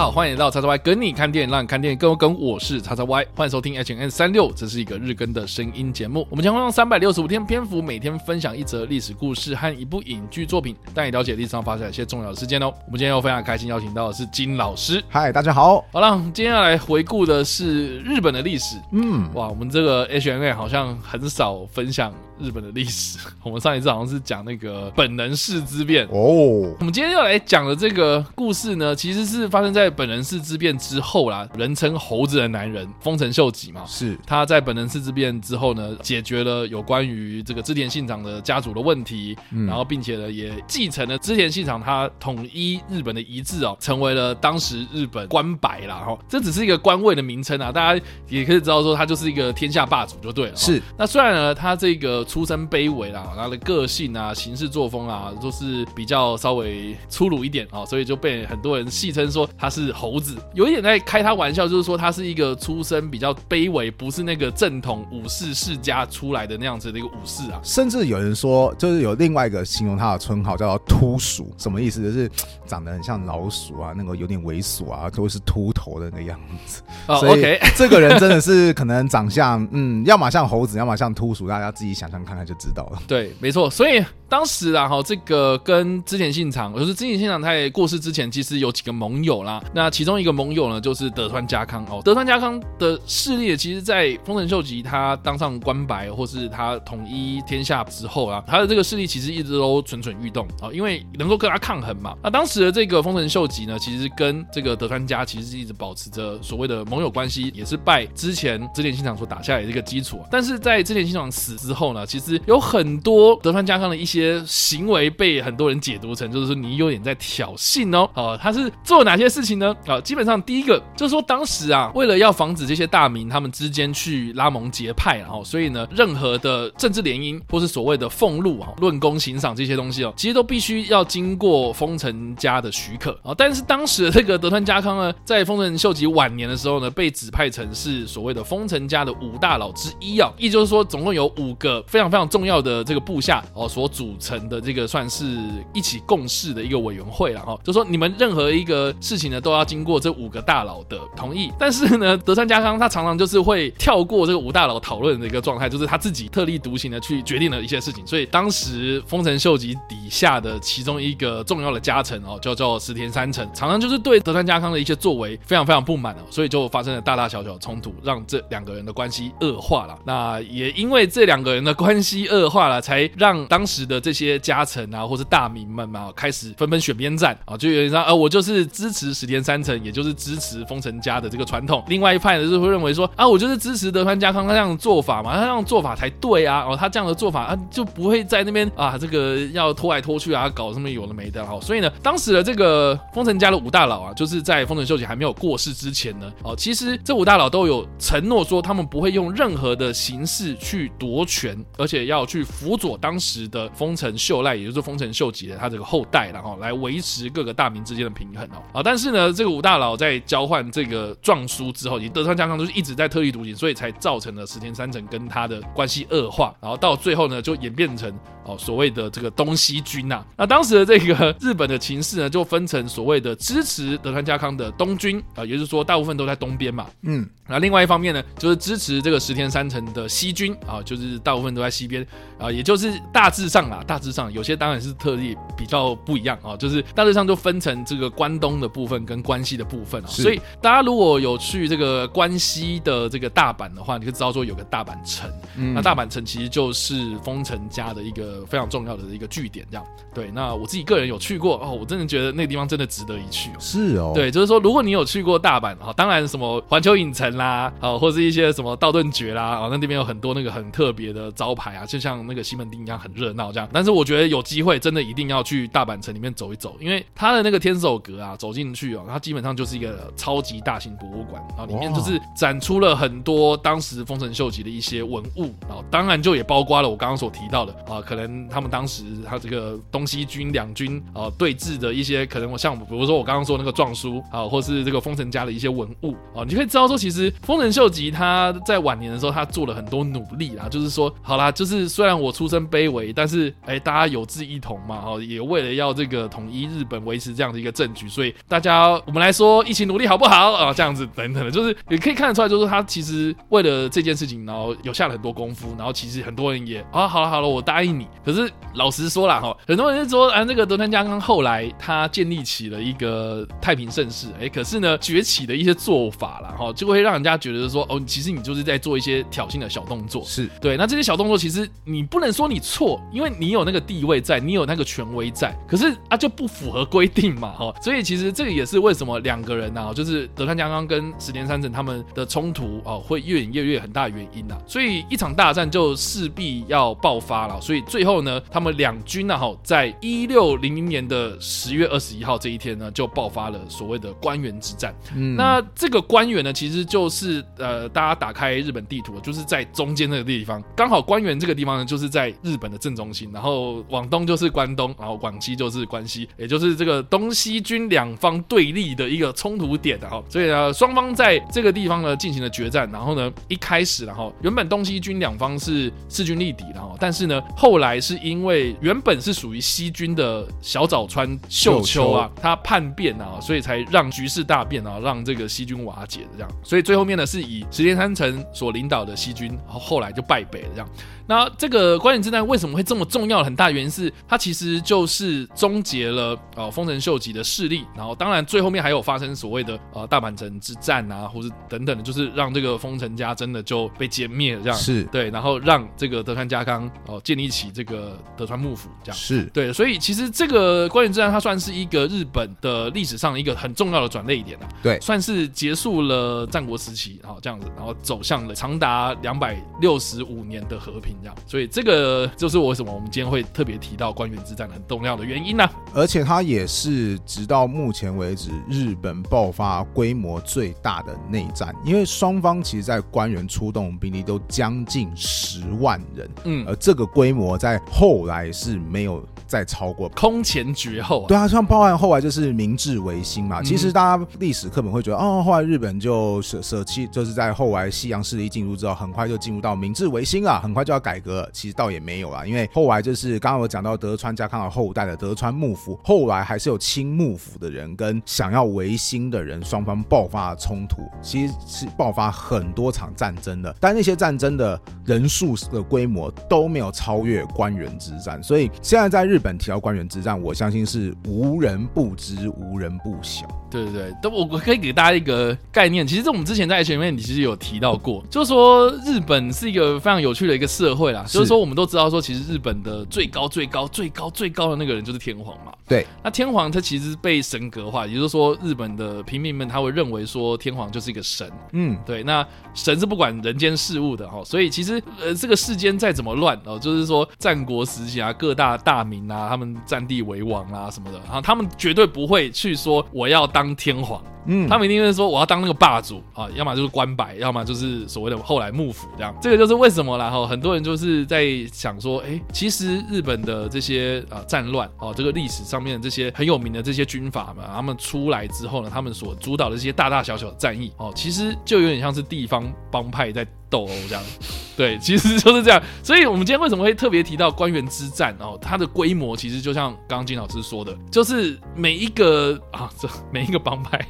好，欢迎来到叉叉 Y 跟你看电影，让你看电影更有梗。我是叉叉 Y，欢迎收听 H N 三六，这是一个日更的声音节目。我们将会用三百六十五天篇幅，每天分享一则历史故事和一部影剧作品，带你了解历史上发生一些重要的事件哦。我们今天又非常开心邀请到的是金老师。嗨，大家好。好了，今天要来回顾的是日本的历史。嗯，哇，我们这个 H N 好像很少分享日本的历史。我们上一次好像是讲那个本能寺之变哦。我们今天要来讲的这个故事呢，其实是发生在本能寺之变之后啦。人称猴子的男人丰臣秀吉嘛，是他在本能寺之变之后呢，解决了有关于这个织田信长的家族的问题，嗯、然后并且呢也继承了织田信长他统一日本的遗志哦，成为了当时日本官白啦。哈。这只是一个官位的名称啊，大家也可以知道说他就是一个天下霸主就对了。是那虽然呢他这个出身卑微啦，他的个性啊、行事作风啊都是比较稍微粗鲁一点啊，所以就被很多人戏称说他是猴子，有一点在开他玩笑，就是说他是一个出身比较卑微，不是那个正统武士世家出来的那样子的一个武士啊。甚至有人说，就是有另外一个形容他的称号叫做秃鼠，什么意思？就是长得很像老鼠啊，那个有点猥琐啊，都是秃头的那个样子。哦，OK，这个人真的是可能长相，嗯，要么像猴子，要么像秃鼠，大家自己想象看看就知道了。对，没错。所以当时啊，哈，这个跟织田信长，就是织田信长在过世之前，其实有几个盟友啦。那其中一个盟友呢，就是德川家康哦。德川家康的势力，其实，在丰臣秀吉他当上官白，或是他统一天下之后啊，他的这个势力其实一直都蠢蠢欲动啊，因为能够跟他抗衡嘛。那当时的这个丰臣秀吉呢，其实跟这个德川家其实是一直保持着所谓的盟友关系，也是拜之前织田信长所打下来的这个基础。但是在织田信长死之后呢，其实有很多德川家康的一些行为被很多人解读成，就是说你有点在挑衅哦。哦，他是做哪些事情呢？啊，基本上第一个就是说，当时啊，为了要防止这些大名他们之间去拉盟结派，然后所以呢，任何的政治联姻或是所谓的俸禄啊、论功行赏这些东西哦，其实都必须要经过丰臣家的许可啊。但是当时的这个德川家康呢，在丰臣秀吉晚年的时候呢，被指派成是所谓的丰臣家的五大佬之一啊，意就是说，总共有五个非常非常重要的这个部下哦所组成的这个算是一起共事的一个委员会了哈。就说你们任何一个事情呢，都都要经过这五个大佬的同意。但是呢，德川家康他常常就是会跳过这个五大佬讨论的一个状态，就是他自己特立独行的去决定了一些事情。所以当时丰臣秀吉底下的其中一个重要的家臣哦，叫做石田三成，常常就是对德川家康的一些作为非常非常不满哦，所以就发生了大大小小的冲突，让这两个人的关系恶化了。那也因为这两个人的关系恶化了，才让当时的这些家臣啊，或是大名们嘛，开始纷纷选边站啊，就有点像呃，我就是支持石田三成，也就是支持丰臣家的这个传统。另外一派呢，就会认为说啊，我就是支持德川家康他这样的做法嘛，他这样的做法才对啊，哦，他这样的做法啊，就不会在那边啊，这个要拖来拖去啊，搞什么有的没的。好，所以呢，当时的这个丰臣家的五大佬啊，就是在丰臣秀吉还没有过世之前呢，哦，其实这五大佬都有承诺说，他们不会用任何的形式去夺权，而且要去辅佐当时的丰臣秀赖，也就是丰臣秀吉的他这个后代，然后来维持各个大名之间的平衡哦。啊，但是呢，这个武大佬在交换这个状书之后，以德川家康都是一直在特立独行，所以才造成了石田三成跟他的关系恶化，然后到最后呢，就演变成哦所谓的这个东西军呐、啊。那当时的这个日本的情势呢，就分成所谓的支持德川家康的东军啊，也就是说大部分都在东边嘛，嗯，那另外一方面呢，就是支持这个石田三成的西军啊，就是大部分都在西边啊，也就是大致上啊，大致上有些当然是特例比较不一样啊，就是大致上就分成这个关东的部分跟关系的部分啊，所以大家如果有去这个关西的这个大阪的话，你就知道说有个大阪城，嗯、那大阪城其实就是丰臣家的一个非常重要的一个据点，这样。对，那我自己个人有去过哦，我真的觉得那个地方真的值得一去。是哦，对，就是说如果你有去过大阪啊，当然什么环球影城啦，啊，或是一些什么道顿崛啦，啊，那那边有很多那个很特别的招牌啊，就像那个西门町一样很热闹这样。但是我觉得有机会真的一定要去大阪城里面走一走，因为它的那个天守阁啊，走进去哦，它基本上就是一个超级大型博物馆，然后里面就是展出了很多当时丰臣秀吉的一些文物，然后当然就也包括了我刚刚所提到的啊，可能。他们当时他这个东西军两军啊、呃、对峙的一些可能我，像比如说我刚刚说那个状书啊，或是这个丰臣家的一些文物啊，你可以知道说，其实丰臣秀吉他在晚年的时候，他做了很多努力啦，就是说，好啦，就是虽然我出身卑微，但是哎，大家有志一同嘛，哈，也为了要这个统一日本，维持这样的一个政局，所以大家我们来说一起努力好不好啊？这样子等等的，就是也可以看得出来，就是他其实为了这件事情，然后有下了很多功夫，然后其实很多人也啊，好了好了，我答应你。可是老实说啦，哈，很多人就说啊，那个德川家康后来他建立起了一个太平盛世，哎，可是呢，崛起的一些做法啦，哈，就会让人家觉得说，哦，其实你就是在做一些挑衅的小动作，是对。那这些小动作其实你不能说你错，因为你有那个地位在，你有那个权威在，可是啊就不符合规定嘛，哈。所以其实这个也是为什么两个人呢，就是德川家康跟石田三成他们的冲突啊，会越演越烈很大的原因呐。所以一场大战就势必要爆发了。所以最后呢，他们两军呢，哈，在一六零零年的十月二十一号这一天呢，就爆发了所谓的官员之战。嗯，那这个官员呢，其实就是呃，大家打开日本地图，就是在中间那个地方，刚好官员这个地方呢，就是在日本的正中心，然后往东就是关东，然后往西就是关西，也就是这个东西军两方对立的一个冲突点的哈。所以呢，双方在这个地方呢进行了决战，然后呢，一开始然后原本东西军两方是势均力敌的哈，但是呢，后来是因为原本是属于西军的小早川秀秋啊，他叛变啊，所以才让局势大变啊，让这个西军瓦解的这样。所以最后面呢，是以石田三成所领导的西军，后来就败北了这样。那这个关原之战为什么会这么重要？很大原因是它其实就是终结了呃丰臣秀吉的势力，然后当然最后面还有发生所谓的呃大阪城之战啊，或是等等的，就是让这个丰臣家真的就被歼灭了这样。是对，然后让这个德川家康哦、呃、建立起这个德川幕府这样。是对，所以其实这个关原之战它算是一个日本的历史上一个很重要的转捩点啊。对，算是结束了战国时期，然后这样子，然后走向了长达两百六十五年的和平。所以这个就是为什么我们今天会特别提到关原之战很重要的原因呢、啊？而且它也是直到目前为止日本爆发规模最大的内战，因为双方其实在关原出动兵力都将近十万人，嗯，而这个规模在后来是没有再超过，空前绝后、啊。对啊，像包含后来就是明治维新嘛，其实大家历史课本会觉得，哦，后来日本就舍舍弃，就是在后来西洋势力进入之后，很快就进入到明治维新了，很快就要改。改革其实倒也没有啦，因为后来就是刚刚我讲到德川家康的后代的德川幕府，后来还是有亲幕府的人跟想要维新的人双方爆发了冲突，其实是爆发很多场战争的，但那些战争的人数的规模都没有超越官员之战，所以现在在日本提到关原之战，我相信是无人不知，无人不晓。对对对，都我我可以给大家一个概念，其实我们之前在前面你其实有提到过，就是说日本是一个非常有趣的一个社会。会啦，就是说我们都知道说，其实日本的最高最高最高最高的那个人就是天皇嘛。对，那天皇他其实被神格化，也就是说日本的平民们他会认为说天皇就是一个神。嗯，对，那神是不管人间事务的哈，所以其实呃这个世间再怎么乱哦，就是说战国时期啊，各大大名啊，他们占地为王啊什么的，然后他们绝对不会去说我要当天皇。嗯，他们一定会说我要当那个霸主啊，要么就是官白，要么就是所谓的后来幕府这样。这个就是为什么啦哈，很多人就是在想说，哎，其实日本的这些啊战乱哦，这个历史上面的这些很有名的这些军阀们，他们出来之后呢，他们所主导的这些大大小小的战役哦，其实就有点像是地方帮派在。斗殴这样，对，其实就是这样。所以，我们今天为什么会特别提到官员之战哦？它的规模其实就像刚刚金老师说的，就是每一个啊，这每一个帮派，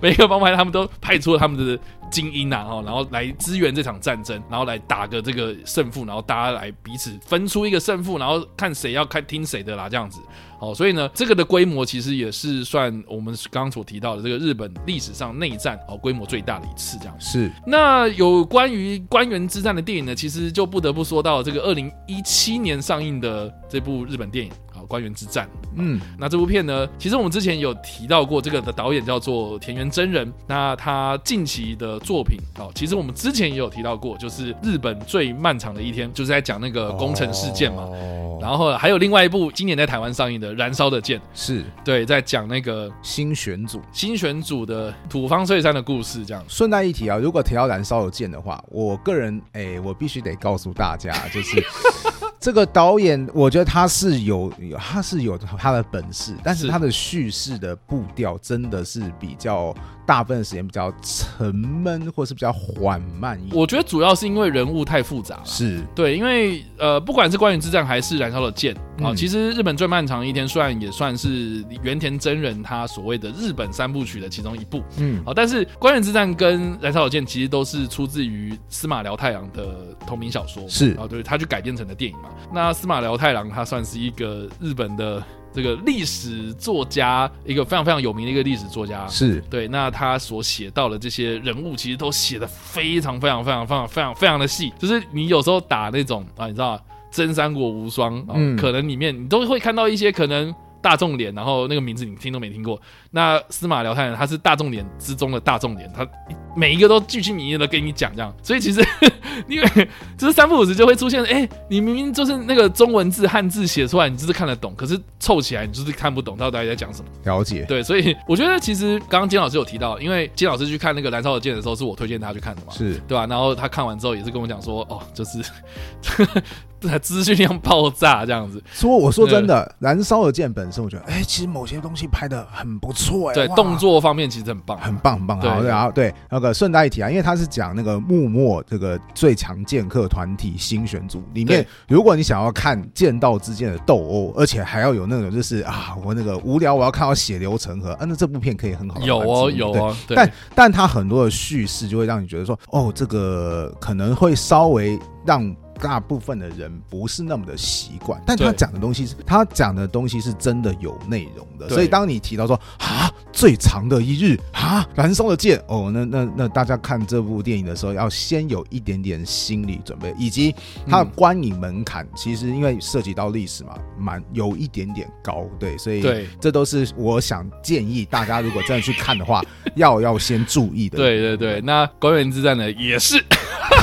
每一个帮派，他们都派出了他们的精英啊，然后来支援这场战争，然后来打个这个胜负，然后大家来彼此分出一个胜负，然后看谁要看听谁的啦，这样子。哦，所以呢，这个的规模其实也是算我们刚刚所提到的这个日本历史上内战哦规模最大的一次，这样是。那有关于官员之战的电影呢，其实就不得不说到这个二零一七年上映的这部日本电影。关原之战，嗯，那这部片呢，其实我们之前有提到过，这个的导演叫做田园真人。那他近期的作品，哦，其实我们之前也有提到过，就是日本最漫长的一天，就是在讲那个工程事件嘛。哦、然后还有另外一部今年在台湾上映的《燃烧的剑》，是对，在讲那个新选组新选组的土方岁三的故事。这样顺带一提啊，如果提到《燃烧的剑》的话，我个人哎，我必须得告诉大家，就是。这个导演，我觉得他是有，他是有他的本事，但是他的叙事的步调真的是比较。大部分时间比较沉闷，或是比较缓慢一点。我觉得主要是因为人物太复杂了。是对，因为呃，不管是关原之战还是燃烧的剑啊，嗯、其实日本最漫长的一天虽然也算是原田真人他所谓的日本三部曲的其中一部，嗯，好，但是关原之战跟燃烧的剑其实都是出自于司马辽太郎的同名小说，是啊，对，他就改编成的电影嘛。那司马辽太郎他算是一个日本的。这个历史作家，一个非常非常有名的一个历史作家，是对。那他所写到的这些人物，其实都写的非常非常非常非常非常非常的细。就是你有时候打那种啊，你知道真三国无双，嗯，可能里面你都会看到一些可能大众脸，然后那个名字你听都没听过。那司马辽太郎他是大众脸之中的大众脸，他每一个都巨细靡遗的跟你讲这样。所以其实。因为就是三不五时就会出现，哎、欸，你明明就是那个中文字汉字写出来，你就是看得懂，可是凑起来你就是看不懂，到底在讲什么？了解。对，所以我觉得其实刚刚金老师有提到，因为金老师去看那个《燃烧的剑》的时候，是我推荐他去看的嘛，是对吧？然后他看完之后也是跟我讲说，哦，就是 资讯量爆炸这样子。说我说真的，《燃烧的剑》本身，我觉得，哎、欸，其实某些东西拍的很不错，哎，对，动作方面其实很棒，很棒，很棒。好，然后对那个顺带一提啊，因为他是讲那个幕末这个最强剑客。团体新选组里面，如果你想要看剑道之间的斗殴，而且还要有那种就是啊，我那个无聊，我要看到血流成河，啊，那这部片可以很好有哦，有哦，但但他很多的叙事就会让你觉得说，哦，这个可能会稍微让。大部分的人不是那么的习惯，但他讲的东西是，他讲的东西是真的有内容的。所以当你提到说啊，最长的一日啊，燃烧的剑哦，那那那大家看这部电影的时候，要先有一点点心理准备，以及它的观影门槛，其实因为涉及到历史嘛，蛮有一点点高，对，所以对，这都是我想建议大家，如果真的去看的话，要要先注意的。对对对，那关原之战呢，也是。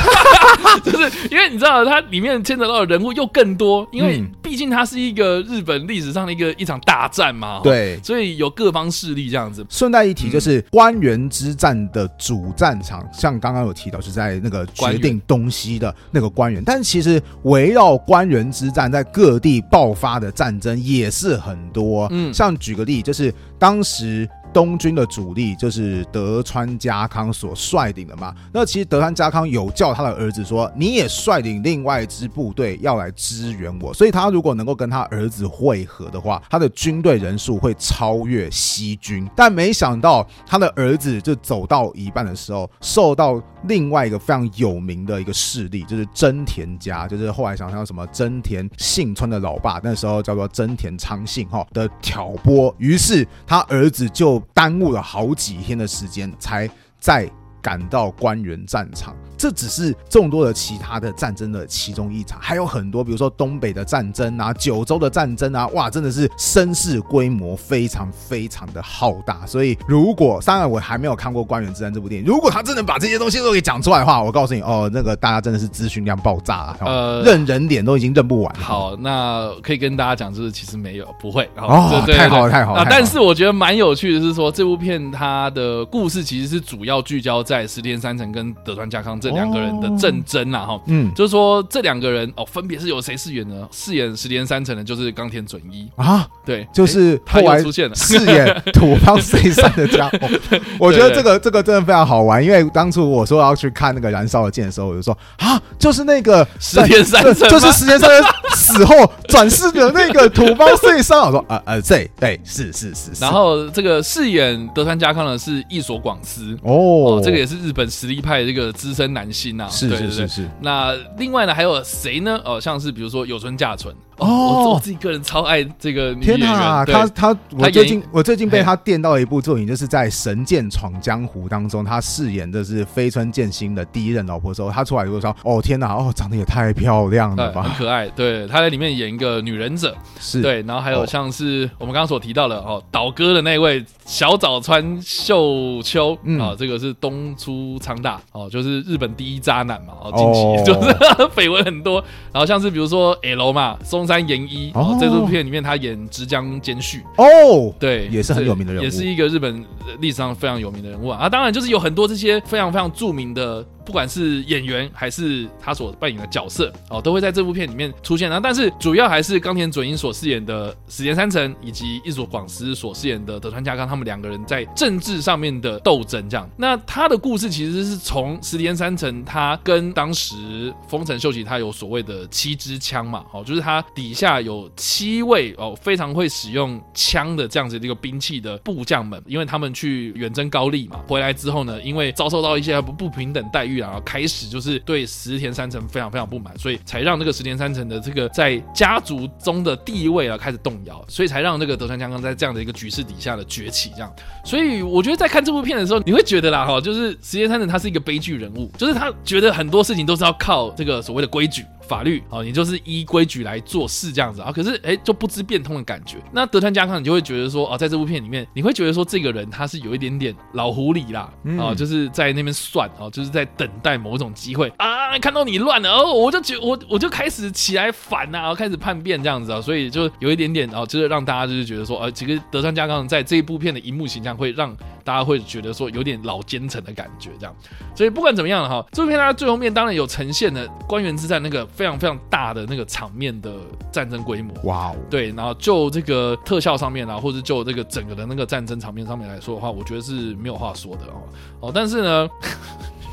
就是因为你知道，它里面牵扯到的人物又更多，因为毕竟它是一个日本历史上的一个一场大战嘛，对，所以有各方势力这样子。顺带一提，就是关原之战的主战场，像刚刚有提到，是在那个决定东西的那个关原，但其实围绕关原之战在各地爆发的战争也是很多。嗯，像举个例，就是当时。东军的主力就是德川家康所率领的嘛。那其实德川家康有叫他的儿子说：“你也率领另外一支部队要来支援我。”所以他如果能够跟他儿子会合的话，他的军队人数会超越西军。但没想到他的儿子就走到一半的时候，受到另外一个非常有名的一个势力，就是真田家，就是后来想想什么真田幸村的老爸，那时候叫做真田昌幸哈的挑拨，于是他儿子就。耽误了好几天的时间，才再赶到关原战场。这只是众多的其他的战争的其中一场，还有很多，比如说东北的战争啊，九州的战争啊，哇，真的是声势规模非常非常的浩大。所以，如果当然我还没有看过《官员之战》这部电影，如果他真的把这些东西都给讲出来的话，我告诉你哦，那个大家真的是资讯量爆炸啊，呃，认人脸都已经认不完。好，那可以跟大家讲，就是其实没有，不会哦，太好了，太好了。但是我觉得蛮有趣的是说，这部片它的故事其实是主要聚焦在石田三成跟德川家康这。两个人的战争啊，哈，嗯，就是说这两个人哦，分别是由谁饰演呢？饰演石田三成的，就是冈田准一。啊，对，就是他来出现了。饰演土方岁三的家伙。我觉得这个这个真的非常好玩，因为当初我说要去看那个燃烧的剑的时候，我就说啊，就是那个石田三成，就是石田三成死后转世的那个土方岁三。我说啊啊，对对，是是是。然后这个饰演德川家康的是一所广司哦，这个也是日本实力派的这个资深男。星啊，是是是是。那另外呢，还有谁呢？哦，像是比如说有村架纯哦，我我自己个人超爱这个女演员。天哪，他他我最近我最近被他电到一部作品，就是在《神剑闯江湖》当中，他饰演的是飞川剑心的第一任老婆的时候，他出来就说：“哦天哪，哦长得也太漂亮了吧，很可爱。”对，他在里面演一个女忍者，是对。然后还有像是我们刚刚所提到的哦，倒戈的那位小早川秀秋啊，这个是东出昌大哦，就是日本。第一渣男嘛，哦，近期 就是绯闻很多，然后像是比如说 L 嘛，松山研一哦，在这部片里面他演直江兼续。哦，对，也是很有名的人物，也是一个日本历史上非常有名的人物啊。啊，当然就是有很多这些非常非常著名的不管是演员还是他所扮演的角色哦，都会在这部片里面出现。然后，但是主要还是冈田准一所饰演的石田三成，以及一所广司所饰演的德川家康，他们两个人在政治上面的斗争。这样，那他的故事其实是从石田三成他跟当时丰臣秀吉他有所谓的七支枪嘛，哦，就是他底下有七位哦非常会使用枪的这样子的一个兵器的部将们，因为他们去远征高丽嘛，回来之后呢，因为遭受到一些不不平等待遇然后开始就是对石田三成非常非常不满，所以才让这个石田三成的这个在家族中的地位啊开始动摇，所以才让这个德川家康在这样的一个局势底下的崛起。这样，所以我觉得在看这部片的时候，你会觉得啦，哈，就是石田三成他是一个悲剧人物，就是他觉得很多事情都是要靠这个所谓的规矩。法律哦，你就是依规矩来做事这样子啊，可是哎、欸，就不知变通的感觉。那德川家康，你就会觉得说哦，在这部片里面，你会觉得说这个人他是有一点点老狐狸啦，啊，就是在那边算哦，就是在等待某种机会啊，看到你乱了哦，我就觉我我就开始起来反呐、啊，开始叛变这样子啊，所以就有一点点哦，就是让大家就是觉得说，呃，其实德川家康在这一部片的荧幕形象会让大家会觉得说有点老奸臣的感觉这样。所以不管怎么样哈，这部片它最后面当然有呈现了官员之战那个。非常非常大的那个场面的战争规模，哇哦，对，然后就这个特效上面啊，或者就这个整个的那个战争场面上面来说的话，我觉得是没有话说的哦哦，但是呢，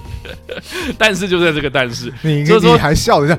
但是就在这个但是，你就是说你还笑一下，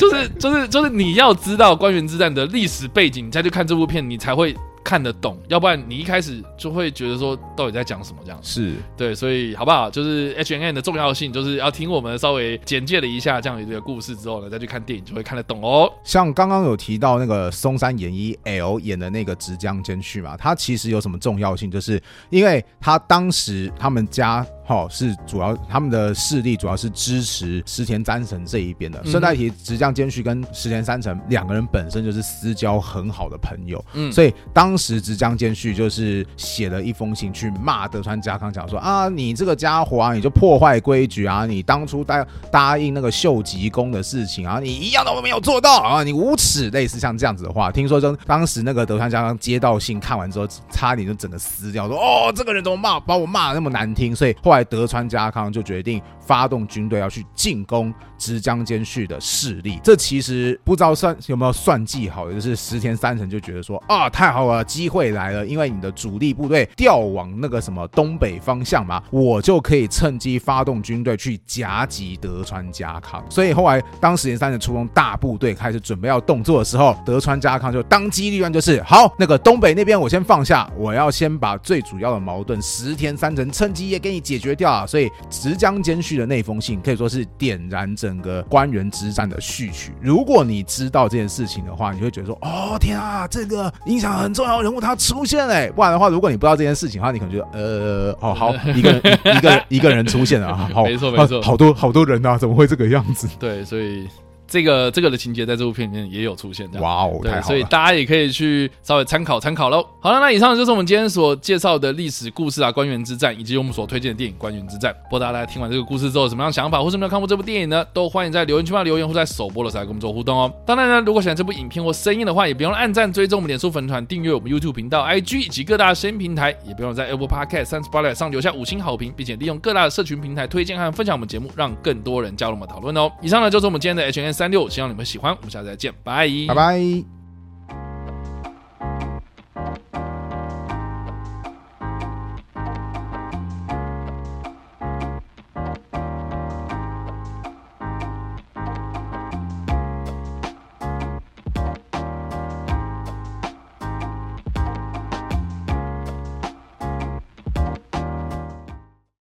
就是就是就是你要知道官员之战的历史背景，你再去看这部片，你才会。看得懂，要不然你一开始就会觉得说到底在讲什么这样。是对，所以好不好？就是 H N N 的重要性，就是要听我们稍微简介了一下这样一个故事之后呢，再去看电影就会看得懂哦。像刚刚有提到那个松山研一 L 演的那个直江兼续嘛，他其实有什么重要性？就是因为他当时他们家。好，是主要他们的势力主要是支持石田三成这一边的。顺带提，直江兼续跟石田三成两个人本身就是私交很好的朋友，嗯，所以当时直江兼续就是写了一封信去骂德川家康，讲说啊，你这个家伙啊，你就破坏规矩啊，你当初答答应那个秀吉公的事情啊，你一样都没有做到啊，你无耻，类似像这样子的话。听说就当时那个德川家康接到信看完之后，差点就整个撕掉，说哦，这个人怎么骂，把我骂的那么难听，所以后来。德川家康就决定发动军队要去进攻直江兼续的势力。这其实不知道算有没有算计好的，就是石田三成就觉得说啊，太好了，机会来了，因为你的主力部队调往那个什么东北方向嘛，我就可以趁机发动军队去夹击德川家康。所以后来当石田三成出动大部队开始准备要动作的时候，德川家康就当机立断，就是好，那个东北那边我先放下，我要先把最主要的矛盾石田三成趁机也给你解决掉。啊，所以直江兼续的那封信可以说是点燃整个官员之战的序曲。如果你知道这件事情的话，你会觉得说：“哦，天啊，这个影响很重要人物他出现了。”不然的话，如果你不知道这件事情的话，你可能觉得：“呃，哦，好，一个一个一个人出现了啊，好，没错没错，好多好多人啊，怎么会这个样子？”对，所里。这个这个的情节在这部片里面也有出现，这样哇哦，对，所以大家也可以去稍微参考参考喽。好了，那以上就是我们今天所介绍的历史故事啊，官员之战，以及我们所推荐的电影《官员之战》。不知道大家听完这个故事之后有什么样的想法，或是没有看过这部电影呢？都欢迎在留言区发留言，或在首播的时候来跟我们做互动哦。当然呢，如果喜欢这部影片或声音的话，也别忘了按赞、追踪我们脸书粉团、订阅我们 YouTube 频道、IG 以及各大声音平台，也不用在 Apple Podcast、三十八里上留下五星好评，并且利用各大的社群平台推荐和分享我们节目，让更多人加入我们讨论哦。以上呢就是我们今天的 H N 三六，希望你们喜欢。我们下次再见，拜，拜拜。